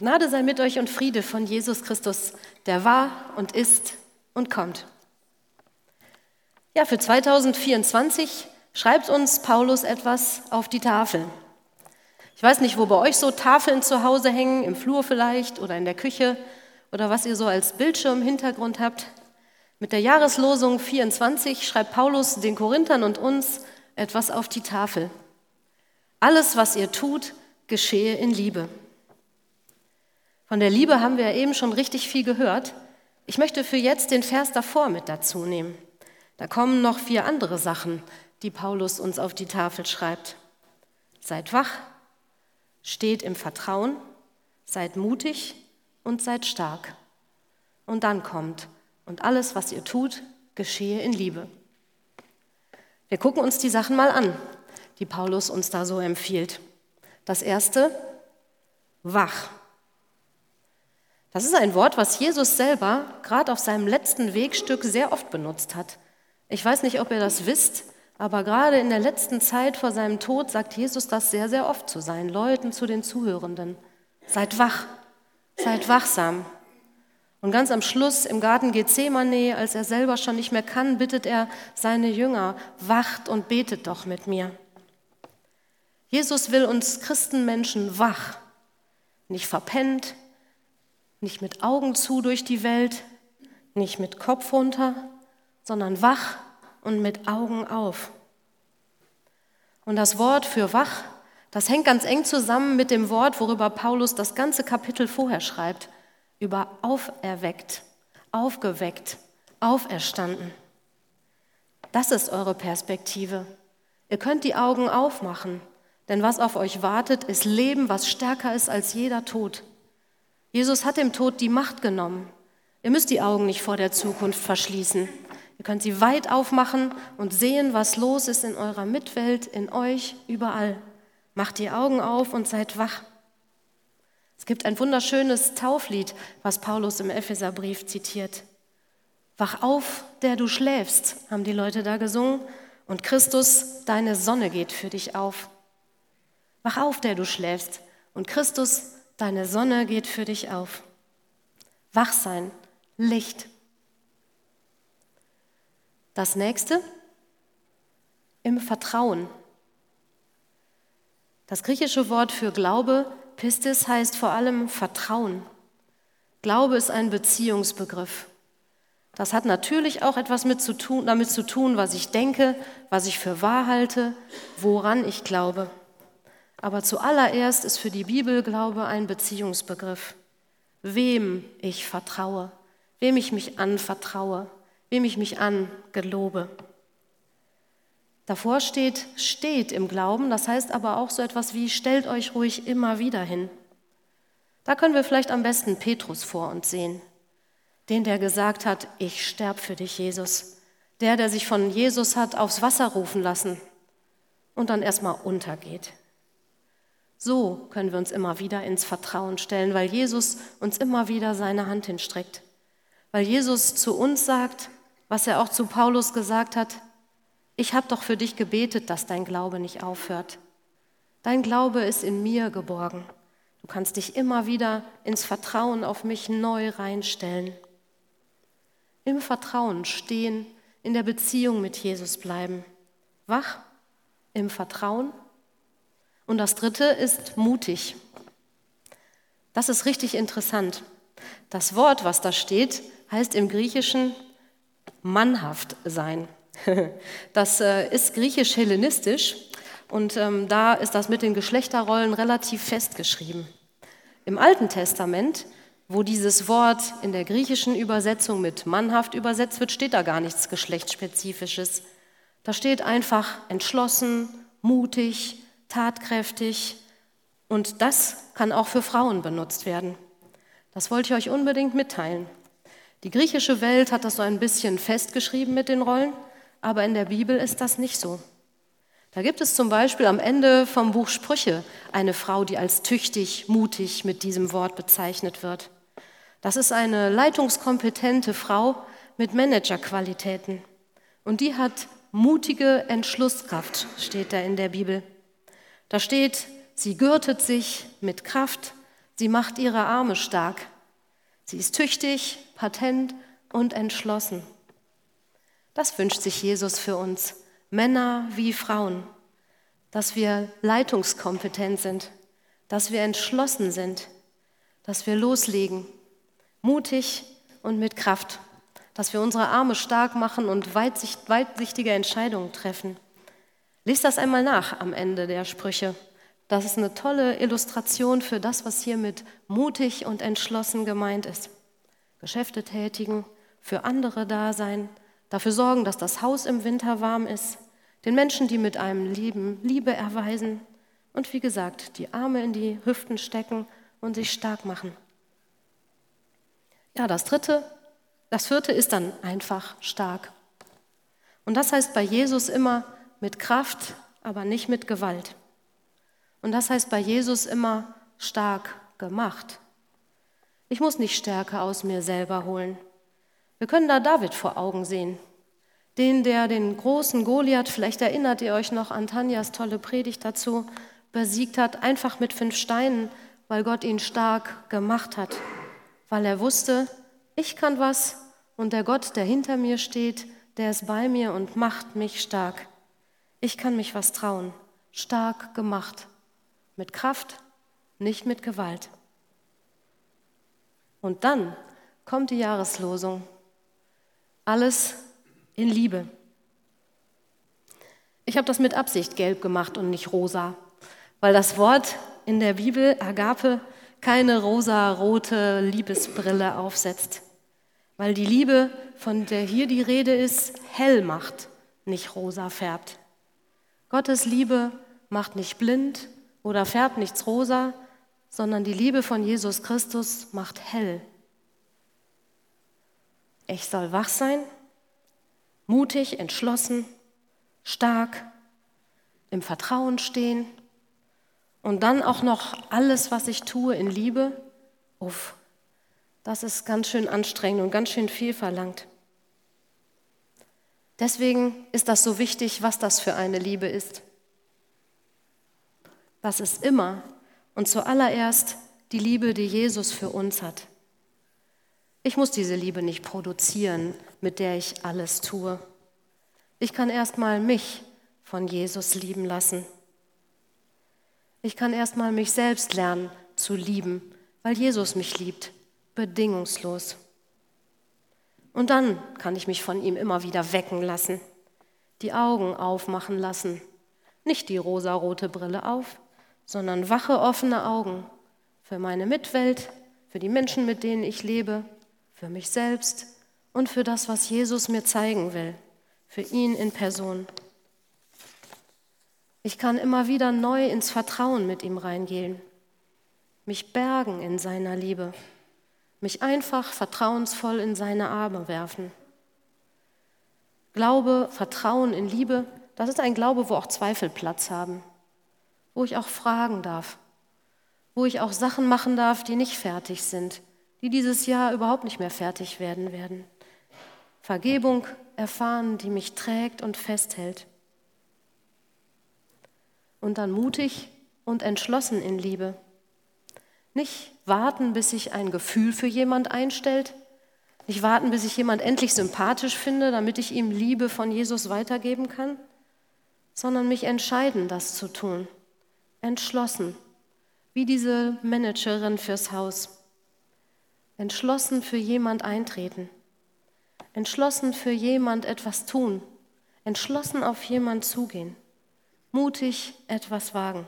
Gnade sei mit euch und Friede von Jesus Christus, der war und ist und kommt. Ja, für 2024 schreibt uns Paulus etwas auf die Tafel. Ich weiß nicht, wo bei euch so Tafeln zu Hause hängen, im Flur vielleicht oder in der Küche oder was ihr so als Bildschirm im Hintergrund habt. Mit der Jahreslosung 24 schreibt Paulus den Korinthern und uns etwas auf die Tafel. Alles, was ihr tut, geschehe in Liebe. Von der Liebe haben wir ja eben schon richtig viel gehört. Ich möchte für jetzt den Vers davor mit dazu nehmen. Da kommen noch vier andere Sachen, die Paulus uns auf die Tafel schreibt. Seid wach, steht im Vertrauen, seid mutig und seid stark. Und dann kommt, und alles, was ihr tut, geschehe in Liebe. Wir gucken uns die Sachen mal an, die Paulus uns da so empfiehlt. Das erste, wach. Das ist ein Wort, was Jesus selber gerade auf seinem letzten Wegstück sehr oft benutzt hat. Ich weiß nicht, ob ihr das wisst, aber gerade in der letzten Zeit vor seinem Tod sagt Jesus das sehr, sehr oft zu seinen Leuten, zu den Zuhörenden. Seid wach, seid wachsam. Und ganz am Schluss im Garten Gethsemane, als er selber schon nicht mehr kann, bittet er seine Jünger, wacht und betet doch mit mir. Jesus will uns Christenmenschen wach, nicht verpennt, nicht mit Augen zu durch die Welt, nicht mit Kopf runter, sondern wach und mit Augen auf. Und das Wort für wach, das hängt ganz eng zusammen mit dem Wort, worüber Paulus das ganze Kapitel vorher schreibt, über auferweckt, aufgeweckt, auferstanden. Das ist eure Perspektive. Ihr könnt die Augen aufmachen, denn was auf euch wartet, ist Leben, was stärker ist als jeder Tod. Jesus hat dem Tod die Macht genommen. Ihr müsst die Augen nicht vor der Zukunft verschließen. Ihr könnt sie weit aufmachen und sehen, was los ist in eurer Mitwelt, in euch, überall. Macht die Augen auf und seid wach. Es gibt ein wunderschönes Tauflied, was Paulus im Epheserbrief zitiert. Wach auf, der du schläfst, haben die Leute da gesungen. Und Christus, deine Sonne geht für dich auf. Wach auf, der du schläfst. Und Christus, Deine Sonne geht für dich auf. Wach sein, Licht. Das nächste, im Vertrauen. Das griechische Wort für Glaube, Pistis, heißt vor allem Vertrauen. Glaube ist ein Beziehungsbegriff. Das hat natürlich auch etwas mit zu tun, damit zu tun, was ich denke, was ich für wahr halte, woran ich glaube. Aber zuallererst ist für die Bibel Glaube ein Beziehungsbegriff. Wem ich vertraue, wem ich mich anvertraue, wem ich mich angelobe. Davor steht, steht im Glauben, das heißt aber auch so etwas wie, stellt euch ruhig immer wieder hin. Da können wir vielleicht am besten Petrus vor uns sehen. Den, der gesagt hat, ich sterb für dich, Jesus. Der, der sich von Jesus hat aufs Wasser rufen lassen und dann erstmal untergeht. So können wir uns immer wieder ins Vertrauen stellen, weil Jesus uns immer wieder seine Hand hinstreckt. Weil Jesus zu uns sagt, was er auch zu Paulus gesagt hat, ich habe doch für dich gebetet, dass dein Glaube nicht aufhört. Dein Glaube ist in mir geborgen. Du kannst dich immer wieder ins Vertrauen auf mich neu reinstellen. Im Vertrauen stehen, in der Beziehung mit Jesus bleiben. Wach im Vertrauen und das dritte ist mutig. Das ist richtig interessant. Das Wort, was da steht, heißt im Griechischen mannhaft sein. Das äh, ist griechisch-hellenistisch und ähm, da ist das mit den Geschlechterrollen relativ festgeschrieben. Im Alten Testament, wo dieses Wort in der griechischen Übersetzung mit mannhaft übersetzt wird, steht da gar nichts Geschlechtsspezifisches. Da steht einfach entschlossen, mutig, tatkräftig und das kann auch für Frauen benutzt werden. Das wollte ich euch unbedingt mitteilen. Die griechische Welt hat das so ein bisschen festgeschrieben mit den Rollen, aber in der Bibel ist das nicht so. Da gibt es zum Beispiel am Ende vom Buch Sprüche eine Frau, die als tüchtig, mutig mit diesem Wort bezeichnet wird. Das ist eine leitungskompetente Frau mit Managerqualitäten. Und die hat mutige Entschlusskraft, steht da in der Bibel. Da steht, sie gürtet sich mit Kraft, Sie macht ihre Arme stark. Sie ist tüchtig, patent und entschlossen. Das wünscht sich Jesus für uns, Männer wie Frauen, dass wir leitungskompetent sind, dass wir entschlossen sind, dass wir loslegen, mutig und mit Kraft, dass wir unsere Arme stark machen und weitsichtige Entscheidungen treffen. Lies das einmal nach am Ende der Sprüche. Das ist eine tolle Illustration für das, was hier mit mutig und entschlossen gemeint ist. Geschäfte tätigen, für andere da sein, dafür sorgen, dass das Haus im Winter warm ist, den Menschen, die mit einem Leben Liebe erweisen und wie gesagt, die Arme in die Hüften stecken und sich stark machen. Ja, das dritte, das vierte ist dann einfach stark. Und das heißt bei Jesus immer mit Kraft, aber nicht mit Gewalt. Und das heißt bei Jesus immer stark gemacht. Ich muss nicht Stärke aus mir selber holen. Wir können da David vor Augen sehen. Den, der den großen Goliath, vielleicht erinnert ihr euch noch an Tanjas tolle Predigt dazu, besiegt hat, einfach mit fünf Steinen, weil Gott ihn stark gemacht hat. Weil er wusste, ich kann was und der Gott, der hinter mir steht, der ist bei mir und macht mich stark. Ich kann mich was trauen. Stark gemacht. Mit Kraft, nicht mit Gewalt. Und dann kommt die Jahreslosung. Alles in Liebe. Ich habe das mit Absicht gelb gemacht und nicht rosa, weil das Wort in der Bibel Agape keine rosa-rote Liebesbrille aufsetzt, weil die Liebe, von der hier die Rede ist, hell macht, nicht rosa färbt. Gottes Liebe macht nicht blind oder färbt nichts rosa, sondern die Liebe von Jesus Christus macht hell. Ich soll wach sein, mutig, entschlossen, stark, im Vertrauen stehen und dann auch noch alles, was ich tue, in Liebe. Uff, das ist ganz schön anstrengend und ganz schön viel verlangt. Deswegen ist das so wichtig, was das für eine Liebe ist. Das ist immer und zuallererst die Liebe, die Jesus für uns hat. Ich muss diese Liebe nicht produzieren, mit der ich alles tue. Ich kann erstmal mich von Jesus lieben lassen. Ich kann erstmal mich selbst lernen zu lieben, weil Jesus mich liebt, bedingungslos. Und dann kann ich mich von ihm immer wieder wecken lassen, die Augen aufmachen lassen, nicht die rosarote Brille auf, sondern wache, offene Augen für meine Mitwelt, für die Menschen, mit denen ich lebe, für mich selbst und für das, was Jesus mir zeigen will, für ihn in Person. Ich kann immer wieder neu ins Vertrauen mit ihm reingehen, mich bergen in seiner Liebe, mich einfach vertrauensvoll in seine Arme werfen. Glaube, Vertrauen in Liebe, das ist ein Glaube, wo auch Zweifel Platz haben, wo ich auch fragen darf, wo ich auch Sachen machen darf, die nicht fertig sind, die dieses Jahr überhaupt nicht mehr fertig werden werden. Vergebung erfahren, die mich trägt und festhält. Und dann mutig und entschlossen in Liebe. Nicht warten, bis sich ein Gefühl für jemand einstellt, nicht warten, bis ich jemand endlich sympathisch finde, damit ich ihm Liebe von Jesus weitergeben kann, sondern mich entscheiden, das zu tun. Entschlossen, wie diese Managerin fürs Haus. Entschlossen für jemand eintreten. Entschlossen für jemand etwas tun. Entschlossen auf jemand zugehen. Mutig etwas wagen.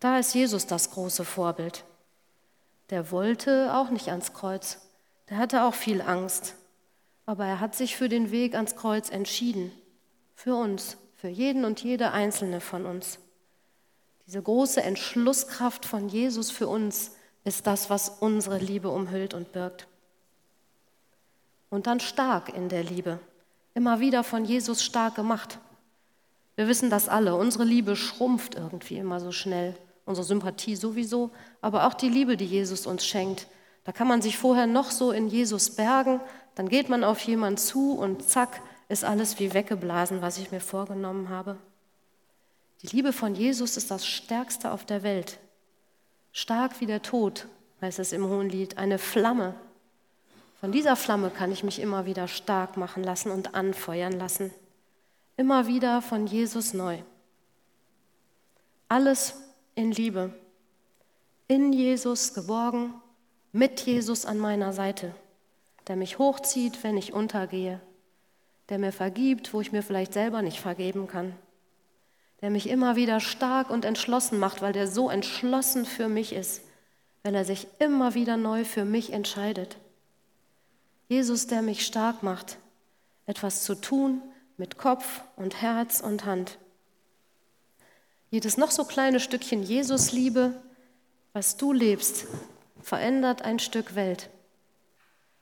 Da ist Jesus das große Vorbild. Der wollte auch nicht ans Kreuz. Der hatte auch viel Angst. Aber er hat sich für den Weg ans Kreuz entschieden. Für uns, für jeden und jede einzelne von uns. Diese große Entschlusskraft von Jesus für uns ist das, was unsere Liebe umhüllt und birgt. Und dann stark in der Liebe, immer wieder von Jesus stark gemacht. Wir wissen das alle, unsere Liebe schrumpft irgendwie immer so schnell, unsere Sympathie sowieso, aber auch die Liebe, die Jesus uns schenkt. Da kann man sich vorher noch so in Jesus bergen, dann geht man auf jemanden zu und zack, ist alles wie weggeblasen, was ich mir vorgenommen habe. Die Liebe von Jesus ist das Stärkste auf der Welt. Stark wie der Tod, heißt es im Hohen Lied, eine Flamme. Von dieser Flamme kann ich mich immer wieder stark machen lassen und anfeuern lassen. Immer wieder von Jesus neu. Alles in Liebe. In Jesus geborgen, mit Jesus an meiner Seite, der mich hochzieht, wenn ich untergehe, der mir vergibt, wo ich mir vielleicht selber nicht vergeben kann, der mich immer wieder stark und entschlossen macht, weil der so entschlossen für mich ist, wenn er sich immer wieder neu für mich entscheidet. Jesus, der mich stark macht, etwas zu tun mit Kopf und Herz und Hand. Jedes noch so kleine Stückchen Jesusliebe, was du lebst, verändert ein Stück Welt.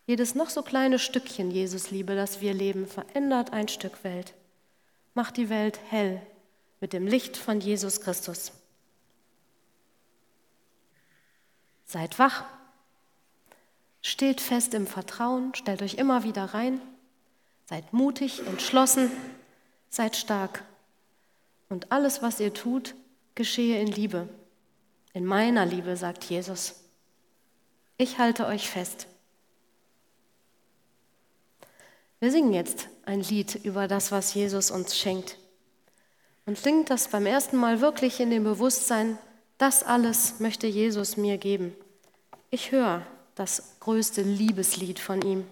Jedes noch so kleine Stückchen Jesusliebe, das wir leben, verändert ein Stück Welt. Macht die Welt hell mit dem Licht von Jesus Christus. Seid wach, steht fest im Vertrauen, stellt euch immer wieder rein, seid mutig, entschlossen, seid stark. Und alles, was ihr tut, geschehe in Liebe. In meiner Liebe, sagt Jesus. Ich halte euch fest. Wir singen jetzt ein Lied über das, was Jesus uns schenkt. Und singt das beim ersten Mal wirklich in dem Bewusstsein, das alles möchte Jesus mir geben. Ich höre das größte Liebeslied von ihm.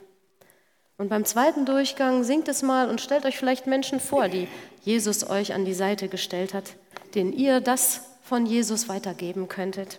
Und beim zweiten Durchgang singt es mal und stellt euch vielleicht Menschen vor, die Jesus euch an die Seite gestellt hat, denen ihr das von Jesus weitergeben könntet.